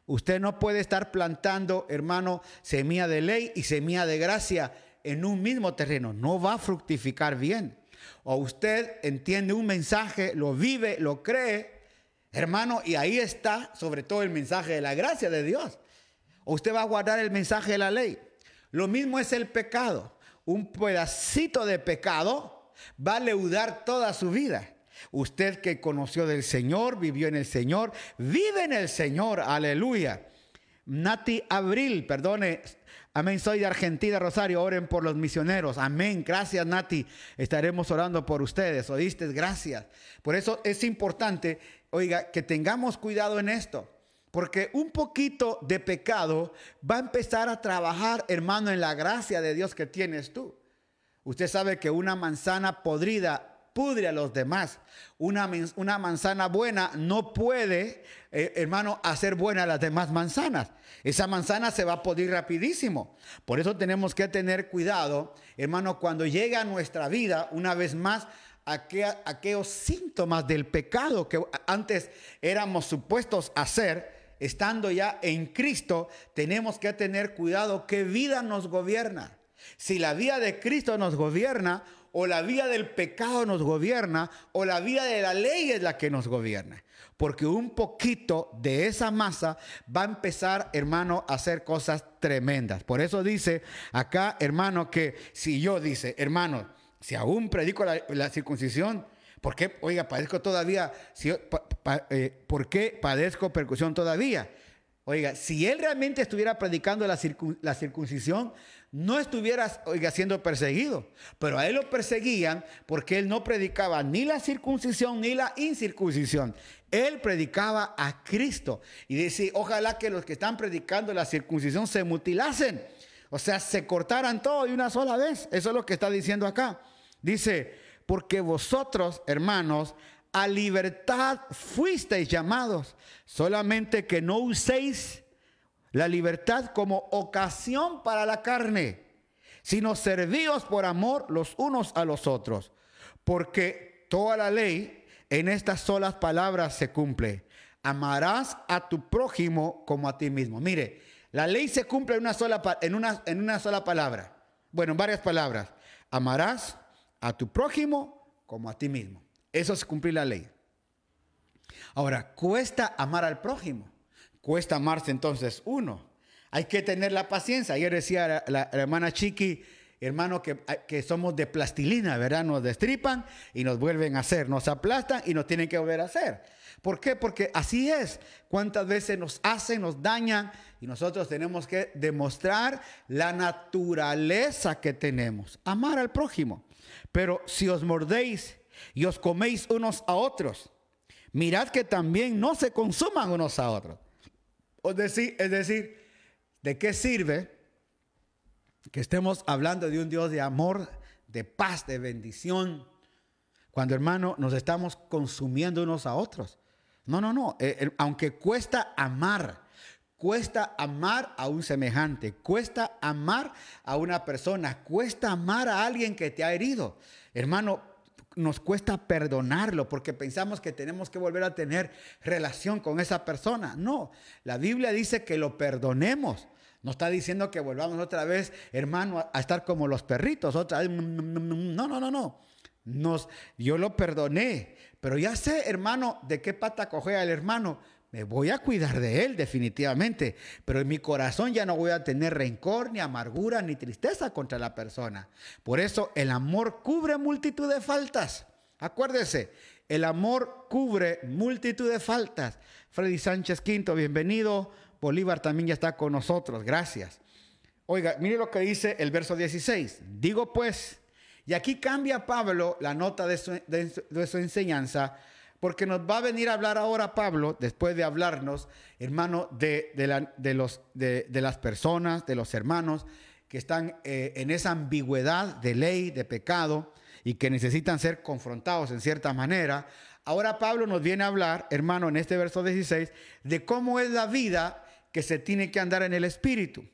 Usted no puede estar plantando, hermano, semilla de ley y semilla de gracia en un mismo terreno. No va a fructificar bien. O usted entiende un mensaje, lo vive, lo cree, hermano, y ahí está sobre todo el mensaje de la gracia de Dios. O usted va a guardar el mensaje de la ley. Lo mismo es el pecado. Un pedacito de pecado va a leudar toda su vida. Usted que conoció del Señor, vivió en el Señor, vive en el Señor, aleluya. Nati Abril, perdone, amén, soy de Argentina, Rosario, oren por los misioneros, amén, gracias Nati, estaremos orando por ustedes, oíste, gracias. Por eso es importante, oiga, que tengamos cuidado en esto. Porque un poquito de pecado va a empezar a trabajar, hermano, en la gracia de Dios que tienes tú. Usted sabe que una manzana podrida pudre a los demás. Una, una manzana buena no puede, eh, hermano, hacer buena las demás manzanas. Esa manzana se va a podrir rapidísimo. Por eso tenemos que tener cuidado, hermano, cuando llega a nuestra vida, una vez más, aquellos síntomas del pecado que antes éramos supuestos a hacer, estando ya en Cristo, tenemos que tener cuidado qué vida nos gobierna. Si la vida de Cristo nos gobierna, o la vía del pecado nos gobierna o la vía de la ley es la que nos gobierna. Porque un poquito de esa masa va a empezar, hermano, a hacer cosas tremendas. Por eso dice acá, hermano, que si yo dice, hermano, si aún predico la, circuncisión, ¿por qué, oiga, padezco todavía? Si, eh, ¿Por qué padezco percusión todavía? Oiga, si él realmente estuviera predicando la, la circuncisión, no estuviera oiga, siendo perseguido. Pero a él lo perseguían porque él no predicaba ni la circuncisión ni la incircuncisión. Él predicaba a Cristo. Y dice, ojalá que los que están predicando la circuncisión se mutilasen. O sea, se cortaran todo de una sola vez. Eso es lo que está diciendo acá. Dice, porque vosotros, hermanos, a libertad fuisteis llamados, solamente que no uséis la libertad como ocasión para la carne, sino servíos por amor los unos a los otros, porque toda la ley en estas solas palabras se cumple. Amarás a tu prójimo como a ti mismo. Mire, la ley se cumple en una sola, en una, en una sola palabra. Bueno, en varias palabras. Amarás a tu prójimo como a ti mismo. Eso es cumplir la ley. Ahora, cuesta amar al prójimo. Cuesta amarse entonces uno. Hay que tener la paciencia. Ayer decía la, hermana Chiqui, hermano, que, que, somos de plastilina, ¿verdad? Nos destripan y nos vuelven a hacer, nos aplastan y nos tienen que volver a hacer. ¿Por qué? Porque así es. ¿Cuántas veces nos hacen, nos dañan y nosotros tenemos que demostrar la naturaleza que tenemos? Amar al prójimo. Pero si os mordéis y os coméis unos a otros, mirad que también no se consuman unos a otros. Decir, es decir, ¿de qué sirve que estemos hablando de un Dios de amor, de paz, de bendición, cuando hermano nos estamos consumiendo unos a otros? No, no, no. Eh, aunque cuesta amar, cuesta amar a un semejante, cuesta amar a una persona, cuesta amar a alguien que te ha herido. Hermano, nos cuesta perdonarlo porque pensamos que tenemos que volver a tener relación con esa persona. No, la Biblia dice que lo perdonemos. No está diciendo que volvamos otra vez, hermano, a estar como los perritos. Otra vez, no, no, no, no. Nos, yo lo perdoné, pero ya sé, hermano, de qué pata cogea el hermano. Me voy a cuidar de él definitivamente, pero en mi corazón ya no voy a tener rencor, ni amargura, ni tristeza contra la persona. Por eso el amor cubre multitud de faltas. Acuérdese, el amor cubre multitud de faltas. Freddy Sánchez Quinto, bienvenido. Bolívar también ya está con nosotros, gracias. Oiga, mire lo que dice el verso 16. Digo pues, y aquí cambia Pablo la nota de su, de su enseñanza porque nos va a venir a hablar ahora Pablo, después de hablarnos, hermano, de, de, los, de, las personas, de los hermanos que están eh, en esa ambigüedad de ley, de pecado, y que necesitan ser confrontados en cierta manera. Ahora Pablo nos viene a hablar, hermano, en este verso 16, de cómo es la vida que se tiene que andar en el Espíritu,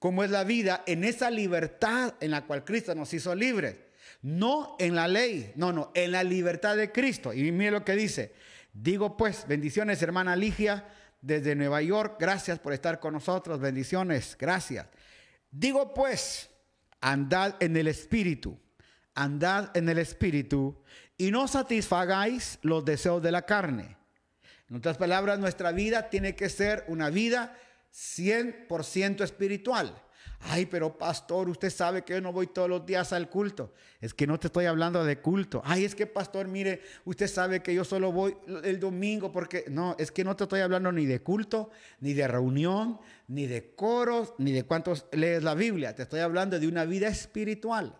cómo es la vida en esa libertad en la cual Cristo nos hizo libres. No en la ley, no, no, en la libertad de Cristo. Y mire lo que dice. Digo pues, bendiciones hermana Ligia, desde Nueva York. Gracias por estar con nosotros. Bendiciones. Gracias. Digo pues, andad en el Espíritu. Andad en el Espíritu y no satisfagáis los deseos de la carne. En otras palabras, nuestra vida tiene que ser una vida 100% espiritual. Ay, pero pastor, usted sabe que yo no voy todos los días al culto. Es que no te estoy hablando de culto. Ay, es que pastor, mire, usted sabe que yo solo voy el domingo porque... No, es que no te estoy hablando ni de culto, ni de reunión, ni de coros, ni de cuántos lees la Biblia. Te estoy hablando de una vida espiritual.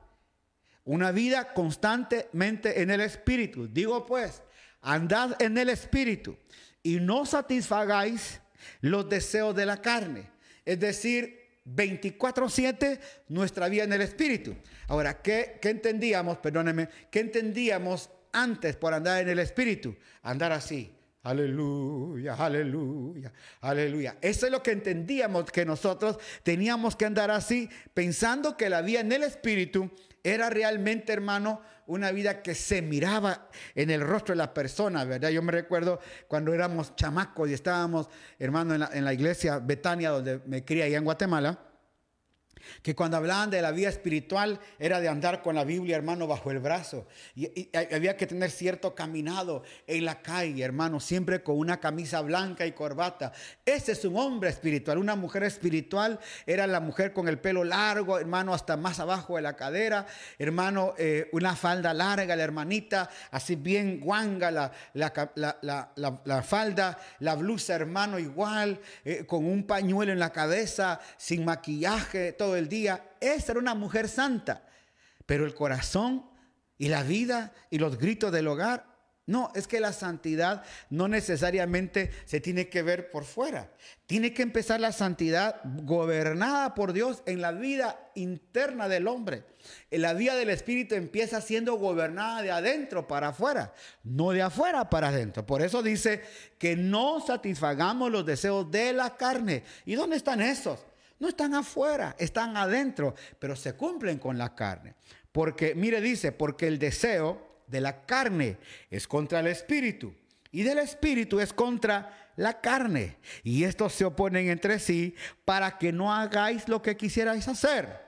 Una vida constantemente en el espíritu. Digo pues, andad en el espíritu y no satisfagáis los deseos de la carne. Es decir, 24/7 nuestra vida en el Espíritu. Ahora, ¿qué, ¿qué, entendíamos? Perdónenme, ¿qué entendíamos antes por andar en el Espíritu? Andar así. Aleluya, aleluya, aleluya. Eso es lo que entendíamos que nosotros teníamos que andar así, pensando que la vida en el Espíritu era realmente, hermano, una vida que se miraba en el rostro de la persona, ¿verdad? Yo me recuerdo cuando éramos chamacos y estábamos, hermano, en la, iglesia Betania, donde me crié allá en Guatemala que cuando hablaban de la vida espiritual era de andar con la Biblia, hermano, bajo el brazo. Y, había que tener cierto caminado en la calle, hermano, siempre con una camisa blanca y corbata. Ese es un hombre espiritual. Una mujer espiritual era la mujer con el pelo largo, hermano, hasta más abajo de la cadera. Hermano, eh, una falda larga, la hermanita, así bien guanga la, la, falda, la blusa, hermano, igual, eh, con un pañuelo en la cabeza, sin maquillaje, todo el día. Esa era una mujer santa. Pero el corazón y la vida y los gritos del hogar, no, es que la santidad no necesariamente se tiene que ver por fuera. Tiene que empezar la santidad gobernada por Dios en la vida interna del hombre. En la vida del Espíritu empieza siendo gobernada de adentro para afuera, no de afuera para adentro. Por eso dice que no satisfagamos los deseos de la carne. ¿Y dónde están esos? No están afuera, están adentro, pero se cumplen con la carne. Porque, mire, dice, porque el deseo de la carne es contra el espíritu y del espíritu es contra la carne. Y estos se oponen entre sí para que no hagáis lo que quisierais hacer.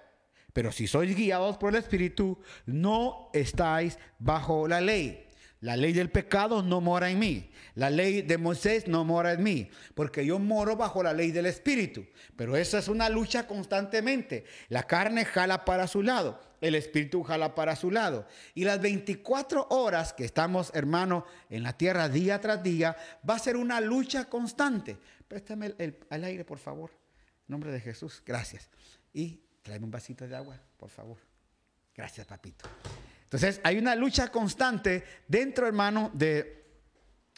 Pero si sois guiados por el espíritu, no estáis bajo la ley. La ley del pecado no mora en mí. La ley de Moisés no mora en mí. Porque yo moro bajo la ley del Espíritu. Pero esa es una lucha constantemente. La carne jala para su lado. El Espíritu jala para su lado. Y las 24 horas que estamos, hermano, en la tierra día tras día, va a ser una lucha constante. Préstame el, aire, por favor. En nombre de Jesús. Gracias. Y tráeme un vasito de agua, por favor. Gracias, papito. Entonces, hay una lucha constante dentro, hermano, de,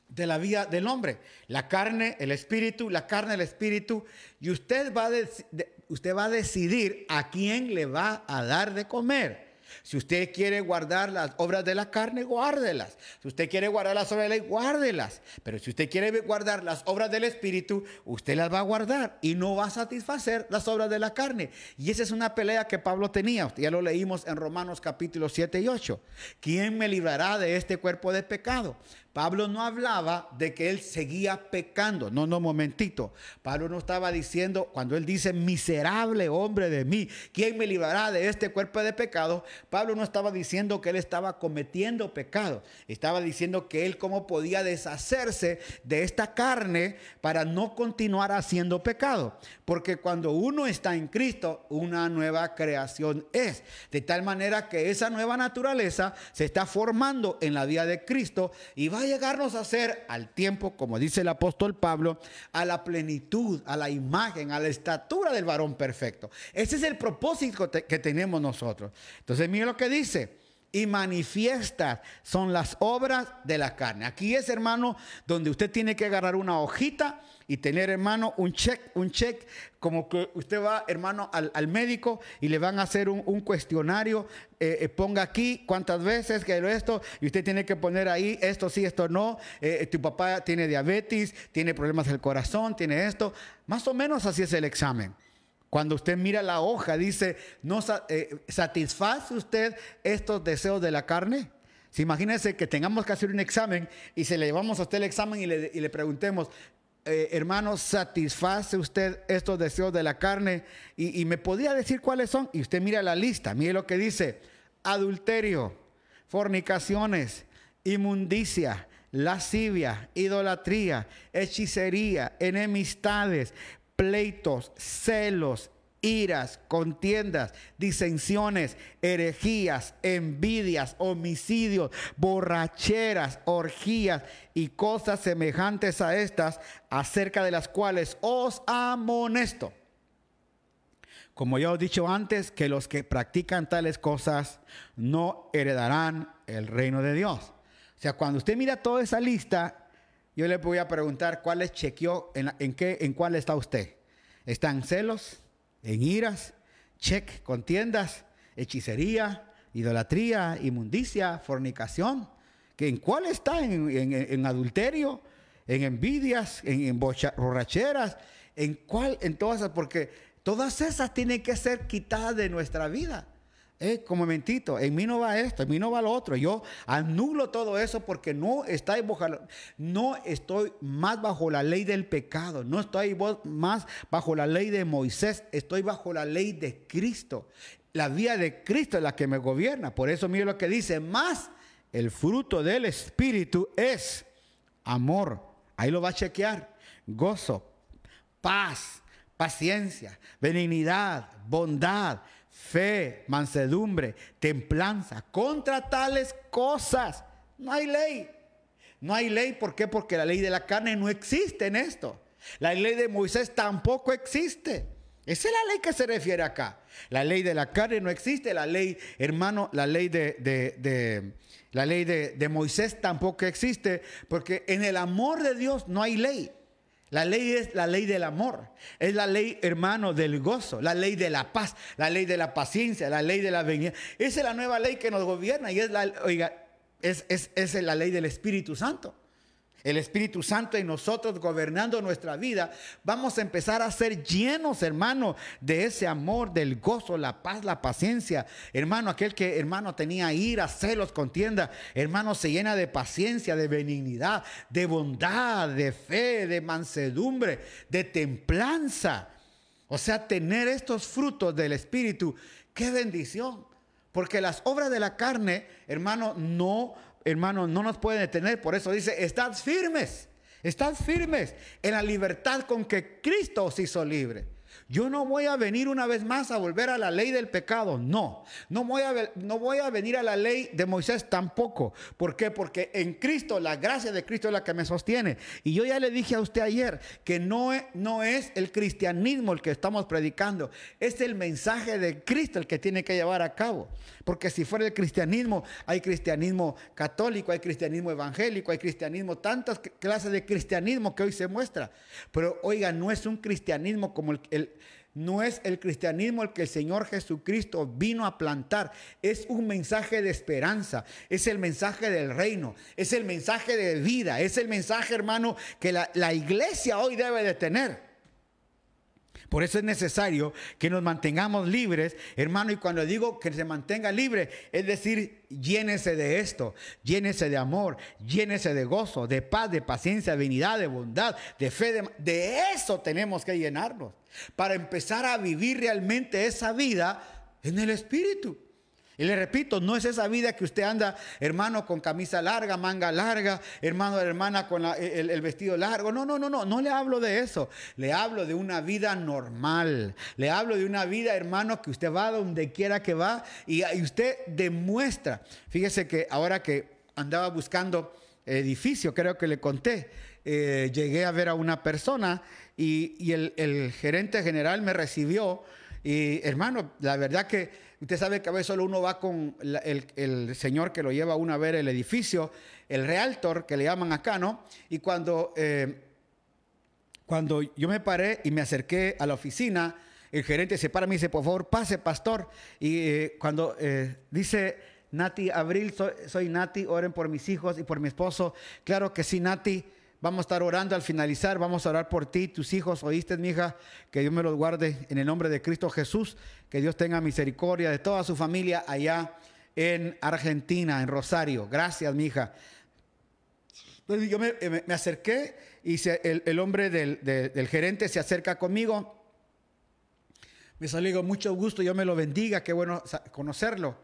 de la vida del hombre. La carne, el espíritu, la carne, el espíritu. Y usted va, usted va a decidir a quién le va a dar de comer. Si usted quiere guardar las obras de la carne, guárdelas. Si usted quiere guardar las obras de la ley, guárdelas. Pero si usted quiere guardar las obras del Espíritu, usted las va a guardar y no va a satisfacer las obras de la carne. Y esa es una pelea que Pablo tenía. Ya lo leímos en Romanos capítulo 7 y 8. ¿Quién me librará de este cuerpo de pecado? Pablo no hablaba de que él seguía pecando. No, no, momentito. Pablo no estaba diciendo, cuando él dice, miserable hombre de mí, ¿quién me librará de este cuerpo de pecado? Pablo no estaba diciendo que él estaba cometiendo pecado. Estaba diciendo que él cómo podía deshacerse de esta carne para no continuar haciendo pecado. Porque cuando uno está en Cristo, una nueva creación es. De tal manera que esa nueva naturaleza se está formando en la vida de Cristo y va a llegarnos a ser al tiempo, como dice el apóstol Pablo, a la plenitud, a la imagen, a la estatura del varón perfecto. Ese es el propósito que tenemos nosotros. Entonces, mire lo que dice y manifiestas son las obras de la carne. Aquí es, hermano, donde usted tiene que agarrar una hojita y tener, hermano, un check, un check, como que usted va, hermano, al, médico y le van a hacer un, cuestionario, eh, eh, ponga aquí cuántas veces que esto, y usted tiene que poner ahí esto sí, esto no, eh, tu papá tiene diabetes, tiene problemas del corazón, tiene esto, más o menos así es el examen. Cuando usted mira la hoja, dice, ¿no satisface usted estos deseos de la carne? Si imagínese que tengamos que hacer un examen y se le llevamos a usted el examen y le, y le preguntemos, eh, hermano, satisface usted estos deseos de la carne? Y, y me podía decir cuáles son. Y usted mira la lista, mire lo que dice. Adulterio, fornicaciones, inmundicia, lascivia, idolatría, hechicería, enemistades, pleitos, celos, iras, contiendas, disensiones, herejías, envidias, homicidios, borracheras, orgías y cosas semejantes a estas, acerca de las cuales os amonesto. Como ya os he dicho antes, que los que practican tales cosas no heredarán el reino de Dios. O sea, cuando usted mira toda esa lista, yo le voy a preguntar cuáles chequeó, en, en, qué, en cuál está usted. ¿Están celos? en iras, check, contiendas, hechicería, idolatría, inmundicia, fornicación. ¿Que ¿En cuál está? En, adulterio, en envidias, en, borracheras, en cuál, en todas esas, porque todas esas tienen que ser quitadas de nuestra vida. Eh, como mentito, en mí no va esto, en mí no va lo otro. Yo anulo todo eso porque no, está no estoy más bajo la ley del pecado, no estoy más bajo la ley de Moisés, estoy bajo la ley de Cristo. La vía de Cristo es la que me gobierna. Por eso mire lo que dice, más el fruto del Espíritu es amor. Ahí lo va a chequear. Gozo, paz, paciencia, benignidad, bondad fe, mansedumbre, templanza. Contra tales cosas no hay ley. No hay ley, ¿por qué? Porque la ley de la carne no existe en esto. La ley de Moisés tampoco existe. Esa es la ley que se refiere acá. La ley de la carne no existe. La ley, hermano, la ley de, de la ley de Moisés tampoco existe. Porque en el amor de Dios no hay ley. La ley es la ley del amor, es la ley, hermano, del gozo, la ley de la paz, la ley de la paciencia, la ley de la venida. Esa es la nueva ley que nos gobierna y es la, oiga, es, es, es la ley del Espíritu Santo el Espíritu Santo en nosotros gobernando nuestra vida, vamos a empezar a ser llenos, hermano, de ese amor, del gozo, la paz, la paciencia. Hermano, aquel que, hermano, tenía ira, celos, contienda, hermano, se llena de paciencia, de benignidad, de bondad, de fe, de mansedumbre, de templanza. O sea, tener estos frutos del Espíritu, qué bendición. Porque las obras de la carne, hermano, no hermano, no nos pueden detener. Por eso dice, estad firmes, estad firmes en la libertad con que Cristo os hizo libre. Yo no voy a venir una vez más a volver a la ley del pecado, no. No voy a, no voy a venir a la ley de Moisés tampoco. ¿Por qué? Porque en Cristo, la gracia de Cristo es la que me sostiene. Y yo ya le dije a usted ayer que no es, no es el cristianismo el que estamos predicando, es el mensaje de Cristo el que tiene que llevar a cabo. Porque si fuera el cristianismo, hay cristianismo católico, hay cristianismo evangélico, hay cristianismo, tantas clases de cristianismo que hoy se muestra. Pero oiga, no es un cristianismo como el no es el cristianismo el que el Señor Jesucristo vino a plantar. Es un mensaje de esperanza. Es el mensaje del reino. Es el mensaje de vida. Es el mensaje, hermano, que la, la iglesia hoy debe de tener. Por eso es necesario que nos mantengamos libres, hermano, y cuando digo que se mantenga libre, es decir, llénese de esto, llénese de amor, llénese de gozo, de paz, de paciencia, de de bondad, de fe, de eso tenemos que llenarnos para empezar a vivir realmente esa vida en el Espíritu. Y le repito, no es esa vida que usted anda, hermano, con camisa larga, manga larga, hermano, hermana con el, vestido largo. No, no, no, no, no le hablo de eso. Le hablo de una vida normal. Le hablo de una vida, hermano, que usted va donde quiera que va y, usted demuestra. Fíjese que ahora que andaba buscando edificio, creo que le conté, eh, llegué a ver a una persona y, el gerente general me recibió. Y hermano, la verdad que Usted sabe que a veces solo uno va con el, señor que lo lleva a uno a ver el edificio, el realtor, que le llaman acá, ¿no? Y cuando, eh, cuando yo me paré y me acerqué a la oficina, el gerente se para y me dice, por favor, pase, pastor. Y eh, cuando eh, dice Nati Abril, soy, soy Nati, oren por mis hijos y por mi esposo. Claro que sí, Nati. Vamos a estar orando al finalizar, vamos a orar por ti, tus hijos, oíste, mi hija, que Dios me los guarde en el nombre de Cristo Jesús, que Dios tenga misericordia de toda su familia allá en Argentina, en Rosario. Gracias, mi hija. Entonces yo me, acerqué y el, hombre del, gerente se acerca conmigo. Me salió mucho gusto, yo me lo bendiga, qué bueno conocerlo.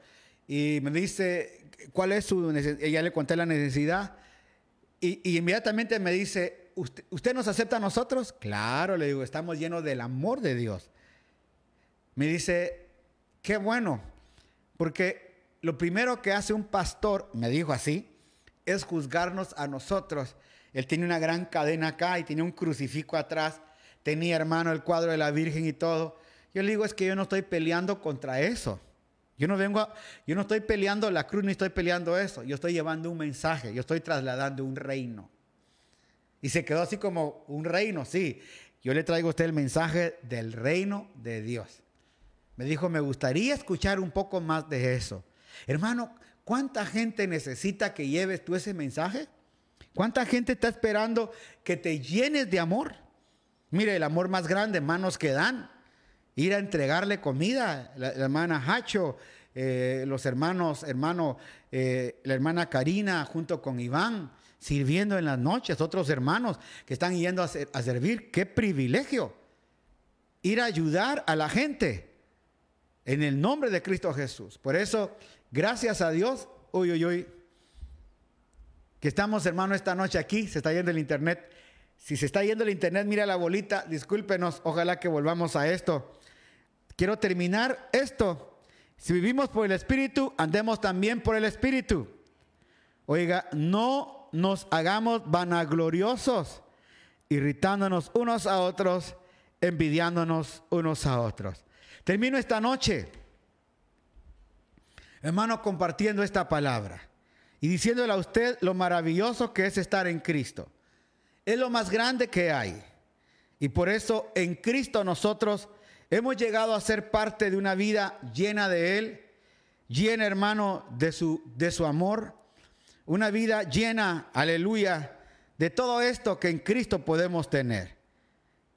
Y me dice, ¿cuál es su necesidad? Ella le conté la necesidad. Y, inmediatamente me dice, ¿Usted, ¿Usted nos acepta a nosotros? Claro, le digo, estamos llenos del amor de Dios. Me dice, qué bueno, porque lo primero que hace un pastor, me dijo así, es juzgarnos a nosotros. Él tiene una gran cadena acá y tiene un crucifijo atrás. Tenía, hermano, el cuadro de la Virgen y todo. Yo le digo, es que yo no estoy peleando contra eso. Yo no vengo, yo no estoy peleando la cruz ni estoy peleando eso. Yo estoy llevando un mensaje, yo estoy trasladando un reino. Y se quedó así como un reino, sí. Yo le traigo a usted el mensaje del reino de Dios. Me dijo, me gustaría escuchar un poco más de eso. Hermano, ¿cuánta gente necesita que lleves tú ese mensaje? ¿Cuánta gente está esperando que te llenes de amor? Mire, el amor más grande, manos que dan. Ir a entregarle comida, la, hermana Hacho, eh, los hermanos, hermano, eh, la hermana Karina junto con Iván, sirviendo en las noches, otros hermanos que están yendo a, a servir. ¡Qué privilegio! Ir a ayudar a la gente en el nombre de Cristo Jesús. Por eso, gracias a Dios, uy, uy, uy, que estamos, hermano, esta noche aquí, se está yendo el internet. Si se está yendo el internet, mira la bolita, discúlpenos, ojalá que volvamos a esto. Quiero terminar esto. Si vivimos por el Espíritu, andemos también por el Espíritu. Oiga, no nos hagamos vanagloriosos, irritándonos unos a otros, envidiándonos unos a otros. Termino esta noche, hermano, compartiendo esta palabra y diciéndole a usted lo maravilloso que es estar en Cristo. Es lo más grande que hay. Y por eso en Cristo nosotros hemos llegado a ser parte de una vida llena de Él, llena, hermano, de su, de su amor, una vida llena, aleluya, de todo esto que en Cristo podemos tener.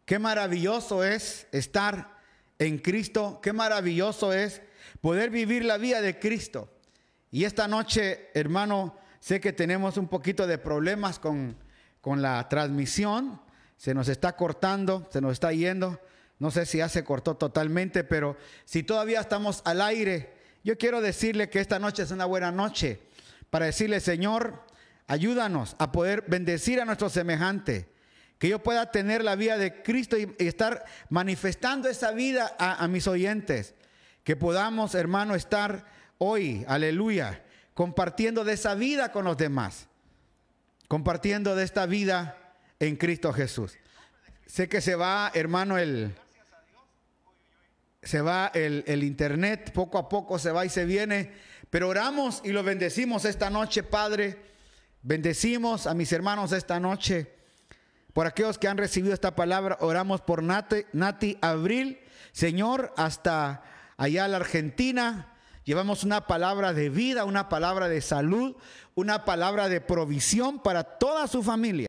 Qué maravilloso es estar en Cristo, qué maravilloso es poder vivir la vida de Cristo. Y esta noche, hermano, sé que tenemos un poquito de problemas con, con la transmisión. Se nos está cortando, se nos está yendo. No sé si ya se cortó totalmente, pero si todavía estamos al aire, yo quiero decirle que esta noche es una buena noche para decirle, Señor, ayúdanos a poder bendecir a nuestro semejante, que yo pueda tener la vida de Cristo y, estar manifestando esa vida a, a mis oyentes, que podamos, hermano, estar hoy, aleluya, compartiendo de esa vida con los demás, compartiendo de esta vida en Cristo Jesús. Sé que se va, hermano, el... Se va el, el internet, poco a poco se va y se viene, pero oramos y lo bendecimos esta noche, Padre. Bendecimos a mis hermanos esta noche. Por aquellos que han recibido esta palabra, oramos por Nati, Nati Abril, Señor, hasta allá la Argentina. Llevamos una palabra de vida, una palabra de salud, una palabra de provisión para toda su familia.